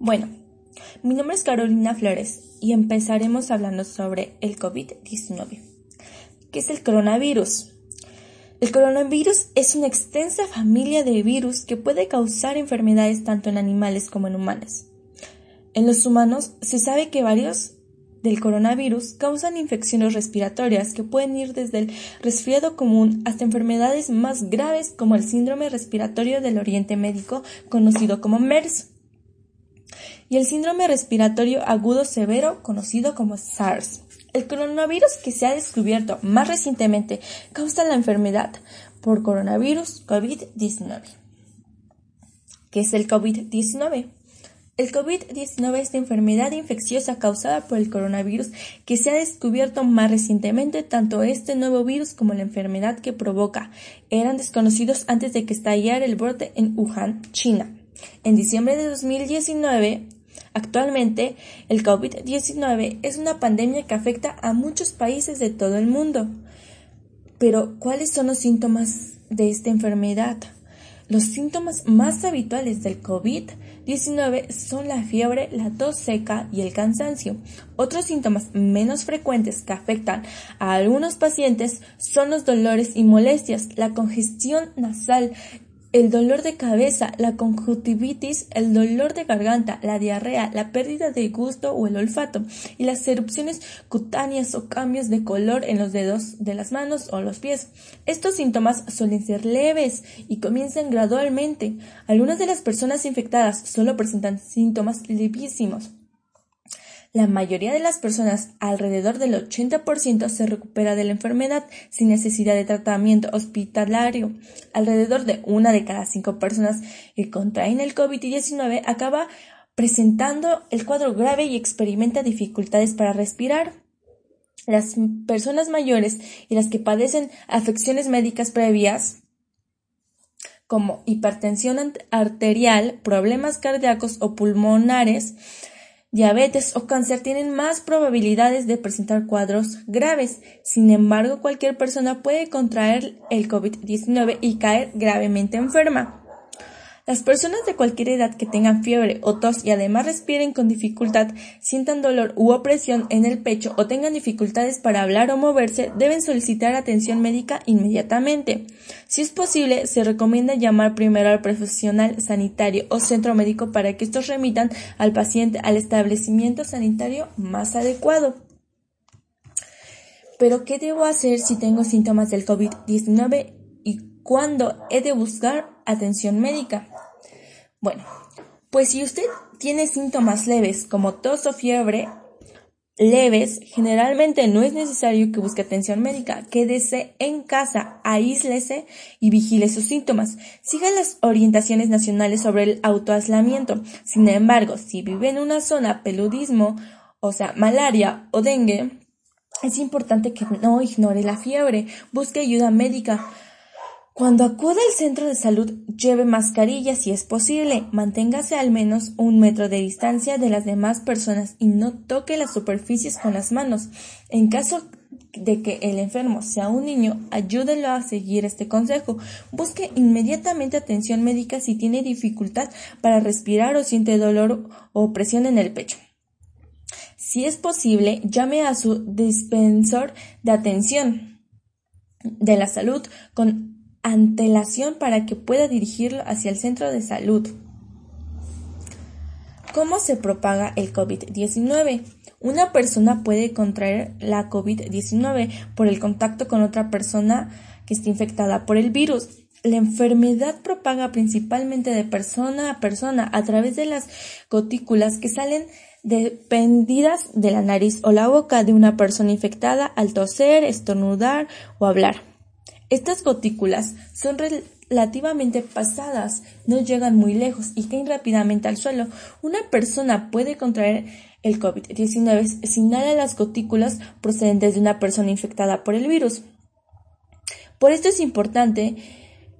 Bueno, mi nombre es Carolina Flores y empezaremos hablando sobre el COVID-19. ¿Qué es el coronavirus? El coronavirus es una extensa familia de virus que puede causar enfermedades tanto en animales como en humanos. En los humanos se sabe que varios del coronavirus causan infecciones respiratorias que pueden ir desde el resfriado común hasta enfermedades más graves como el síndrome respiratorio del Oriente Médico conocido como MERS y el síndrome respiratorio agudo severo conocido como SARS. El coronavirus que se ha descubierto más recientemente causa la enfermedad por coronavirus COVID-19. ¿Qué es el COVID-19? El COVID-19 es la enfermedad infecciosa causada por el coronavirus que se ha descubierto más recientemente. Tanto este nuevo virus como la enfermedad que provoca eran desconocidos antes de que estallara el brote en Wuhan, China. En diciembre de 2019, actualmente, el COVID-19 es una pandemia que afecta a muchos países de todo el mundo. Pero, ¿cuáles son los síntomas de esta enfermedad? Los síntomas más habituales del COVID-19 son la fiebre, la tos seca y el cansancio. Otros síntomas menos frecuentes que afectan a algunos pacientes son los dolores y molestias, la congestión nasal el dolor de cabeza, la conjuntivitis, el dolor de garganta, la diarrea, la pérdida de gusto o el olfato y las erupciones cutáneas o cambios de color en los dedos de las manos o los pies. Estos síntomas suelen ser leves y comienzan gradualmente. Algunas de las personas infectadas solo presentan síntomas levísimos. La mayoría de las personas, alrededor del 80%, se recupera de la enfermedad sin necesidad de tratamiento hospitalario. Alrededor de una de cada cinco personas que contraen el COVID-19 acaba presentando el cuadro grave y experimenta dificultades para respirar. Las personas mayores y las que padecen afecciones médicas previas como hipertensión arterial, problemas cardíacos o pulmonares, diabetes o cáncer tienen más probabilidades de presentar cuadros graves. Sin embargo, cualquier persona puede contraer el COVID-19 y caer gravemente enferma. Las personas de cualquier edad que tengan fiebre o tos y además respiren con dificultad, sientan dolor u opresión en el pecho o tengan dificultades para hablar o moverse, deben solicitar atención médica inmediatamente. Si es posible, se recomienda llamar primero al profesional sanitario o centro médico para que estos remitan al paciente al establecimiento sanitario más adecuado. Pero, ¿qué debo hacer si tengo síntomas del COVID-19 y cuándo he de buscar atención médica? Bueno, pues si usted tiene síntomas leves como tos o fiebre leves, generalmente no es necesario que busque atención médica. Quédese en casa, aíslese y vigile sus síntomas. Siga las orientaciones nacionales sobre el autoaislamiento. Sin embargo, si vive en una zona peludismo, o sea, malaria o dengue, es importante que no ignore la fiebre, busque ayuda médica. Cuando acude al centro de salud, lleve mascarilla si es posible, manténgase al menos un metro de distancia de las demás personas y no toque las superficies con las manos. En caso de que el enfermo sea un niño, ayúdenlo a seguir este consejo. Busque inmediatamente atención médica si tiene dificultad para respirar o siente dolor o presión en el pecho. Si es posible, llame a su dispensor de atención de la salud con antelación para que pueda dirigirlo hacia el centro de salud. ¿Cómo se propaga el COVID-19? Una persona puede contraer la COVID-19 por el contacto con otra persona que esté infectada por el virus. La enfermedad propaga principalmente de persona a persona a través de las gotículas que salen dependidas de la nariz o la boca de una persona infectada al toser, estornudar o hablar. Estas gotículas son relativamente pasadas, no llegan muy lejos y caen rápidamente al suelo. Una persona puede contraer el COVID-19 si inhala las gotículas procedentes de una persona infectada por el virus. Por esto es importante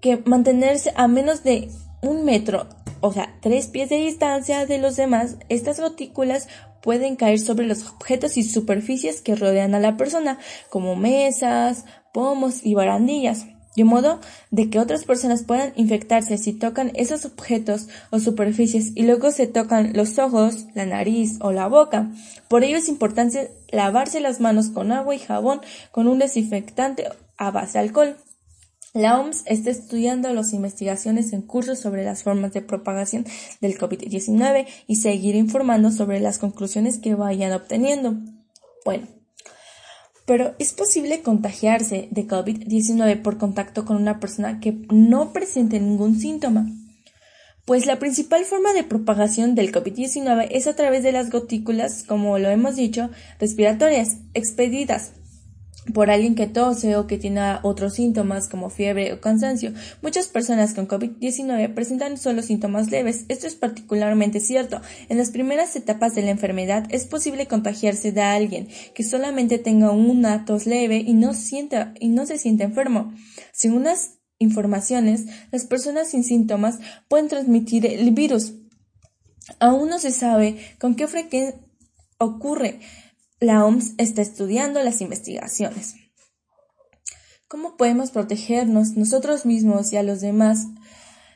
que mantenerse a menos de un metro, o sea, tres pies de distancia de los demás. Estas gotículas pueden caer sobre los objetos y superficies que rodean a la persona, como mesas, pomos y barandillas. de modo de que otras personas puedan infectarse si tocan esos objetos o superficies y luego se tocan los ojos, la nariz o la boca. Por ello es importante lavarse las manos con agua y jabón con un desinfectante a base de alcohol. La OMS está estudiando las investigaciones en curso sobre las formas de propagación del COVID-19 y seguirá informando sobre las conclusiones que vayan obteniendo. Bueno, pero es posible contagiarse de COVID-19 por contacto con una persona que no presente ningún síntoma. Pues la principal forma de propagación del COVID-19 es a través de las gotículas, como lo hemos dicho, respiratorias, expedidas por alguien que tose o que tiene otros síntomas como fiebre o cansancio. Muchas personas con COVID-19 presentan solo síntomas leves. Esto es particularmente cierto. En las primeras etapas de la enfermedad es posible contagiarse de alguien que solamente tenga una tos leve y no, sienta, y no se siente enfermo. Según unas informaciones, las personas sin síntomas pueden transmitir el virus. Aún no se sabe con qué frecuencia ocurre la OMS está estudiando las investigaciones. ¿Cómo podemos protegernos nosotros mismos y a los demás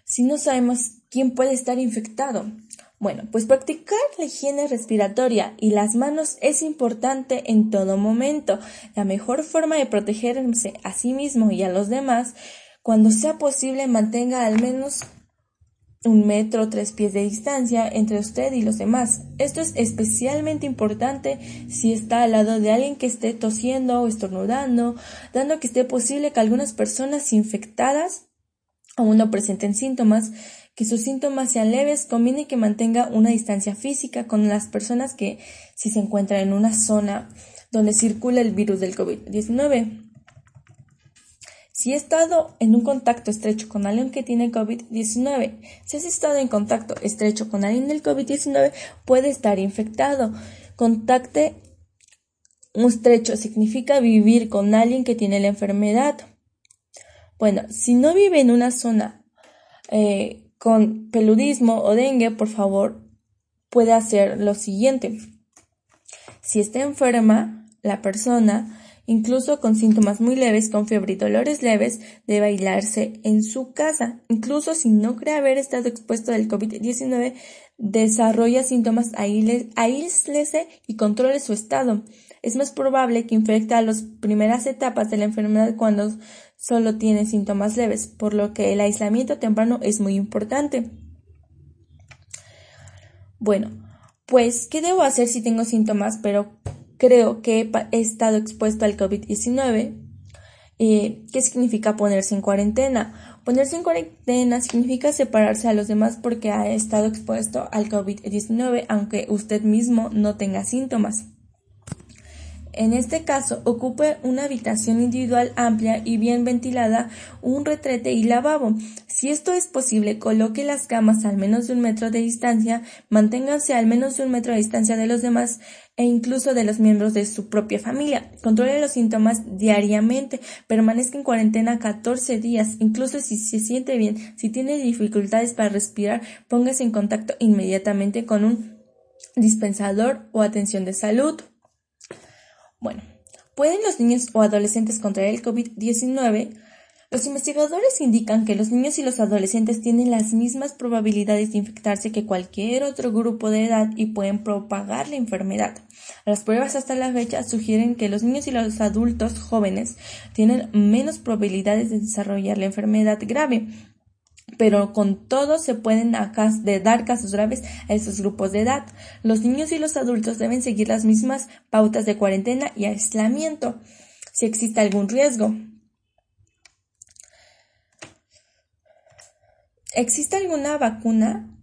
si no sabemos quién puede estar infectado? Bueno, pues practicar la higiene respiratoria y las manos es importante en todo momento. La mejor forma de protegerse a sí mismo y a los demás, cuando sea posible, mantenga al menos un metro tres pies de distancia entre usted y los demás. Esto es especialmente importante si está al lado de alguien que esté tosiendo o estornudando, dando que esté posible que algunas personas infectadas aún no presenten síntomas, que sus síntomas sean leves, conviene que mantenga una distancia física con las personas que si se encuentran en una zona donde circula el virus del COVID-19. Si he estado en un contacto estrecho con alguien que tiene COVID-19, si has estado en contacto estrecho con alguien del COVID-19, puede estar infectado. Contacte estrecho significa vivir con alguien que tiene la enfermedad. Bueno, si no vive en una zona eh, con peludismo o dengue, por favor, puede hacer lo siguiente. Si está enferma la persona, incluso con síntomas muy leves, con fiebre y dolores leves, de bailarse en su casa. Incluso si no cree haber estado expuesto al COVID-19, desarrolla síntomas, aíslese y controle su estado. Es más probable que infecte a las primeras etapas de la enfermedad cuando solo tiene síntomas leves, por lo que el aislamiento temprano es muy importante. Bueno, pues, ¿qué debo hacer si tengo síntomas, pero creo que he estado expuesto al COVID-19. Eh, ¿Qué significa ponerse en cuarentena? Ponerse en cuarentena significa separarse a los demás porque ha estado expuesto al COVID-19 aunque usted mismo no tenga síntomas. En este caso, ocupe una habitación individual amplia y bien ventilada, un retrete y lavabo. Si esto es posible, coloque las camas al menos de un metro de distancia, manténganse al menos de un metro de distancia de los demás e incluso de los miembros de su propia familia. Controle los síntomas diariamente, permanezca en cuarentena 14 días, incluso si se siente bien, si tiene dificultades para respirar, póngase en contacto inmediatamente con un dispensador o atención de salud. Bueno, ¿pueden los niños o adolescentes contraer el COVID-19? Los investigadores indican que los niños y los adolescentes tienen las mismas probabilidades de infectarse que cualquier otro grupo de edad y pueden propagar la enfermedad. Las pruebas hasta la fecha sugieren que los niños y los adultos jóvenes tienen menos probabilidades de desarrollar la enfermedad grave, pero con todo se pueden dar casos graves a esos grupos de edad. Los niños y los adultos deben seguir las mismas pautas de cuarentena y aislamiento si existe algún riesgo. ¿Existe alguna vacuna?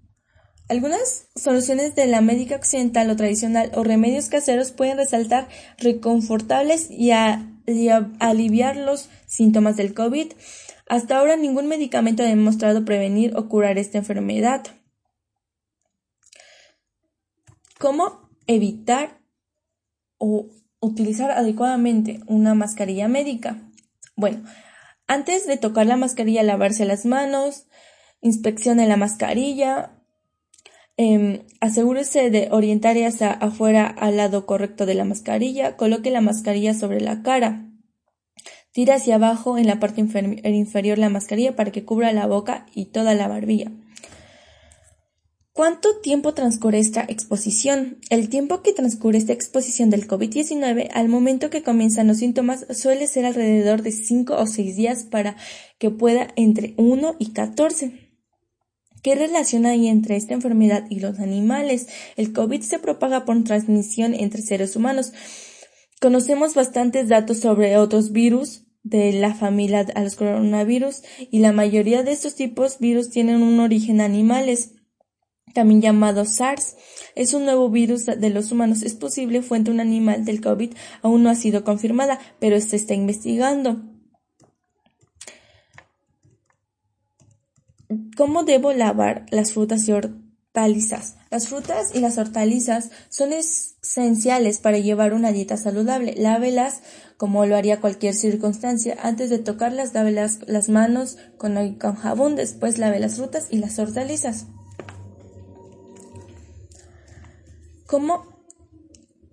Algunas soluciones de la médica occidental o tradicional o remedios caseros pueden resaltar reconfortables y, aliviar los síntomas del COVID. Hasta ahora ningún medicamento ha demostrado prevenir o curar esta enfermedad. ¿Cómo evitar o utilizar adecuadamente una mascarilla médica? Bueno, antes de tocar la mascarilla, lavarse las manos, inspeccione la mascarilla, eh, asegúrese de orientar hacia afuera al lado correcto de la mascarilla, coloque la mascarilla sobre la cara. Tira hacia abajo en la parte inferior la mascarilla para que cubra la boca y toda la barbilla. ¿Cuánto tiempo transcurre esta exposición? El tiempo que transcurre esta exposición del COVID-19 al momento que comienzan los síntomas suele ser alrededor de 5 o 6 días para que pueda entre 1 y 14. ¿Qué relación hay entre esta enfermedad y los animales? El COVID se propaga por transmisión entre seres humanos. Conocemos bastantes datos sobre otros virus de la familia a los coronavirus y la mayoría de estos tipos virus tienen un origen animales también llamado SARS. Es un nuevo virus de los humanos. Es posible fuente un animal del COVID. Aún no ha sido confirmada, pero se está investigando. ¿Cómo debo lavar las frutas y hortalizas? Las frutas y las hortalizas son esenciales para llevar una dieta saludable. Lávelas como lo haría cualquier circunstancia. Antes de tocarlas, lave las, manos con, con jabón. Después lave las frutas y las hortalizas. ¿Cómo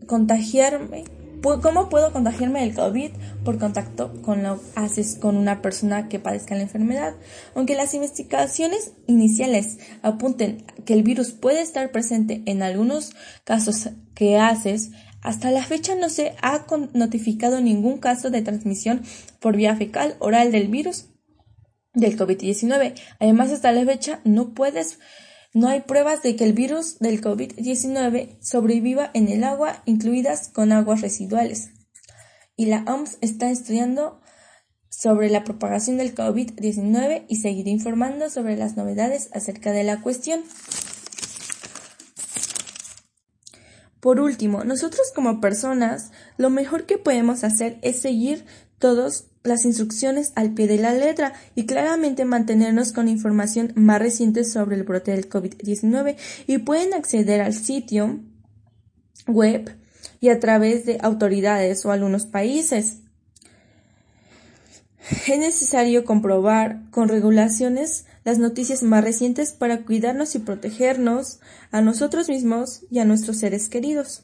contagiarme? ¿Cómo puedo contagiarme del COVID por contacto con lo haces con una persona que padezca la enfermedad? Aunque las investigaciones iniciales apunten que el virus puede estar presente en algunos casos que haces, hasta la fecha no se ha notificado ningún caso de transmisión por vía fecal oral del virus del COVID-19. Además, hasta la fecha no puedes no hay pruebas de que el virus del COVID-19 sobreviva en el agua, incluidas con aguas residuales. Y la OMS está estudiando sobre la propagación del COVID-19 y seguirá informando sobre las novedades acerca de la cuestión. Por último, nosotros como personas, lo mejor que podemos hacer es seguir todas las instrucciones al pie de la letra y claramente mantenernos con información más reciente sobre el brote del COVID-19 y pueden acceder al sitio web y a través de autoridades o algunos países. Es necesario comprobar con regulaciones las noticias más recientes para cuidarnos y protegernos a nosotros mismos y a nuestros seres queridos.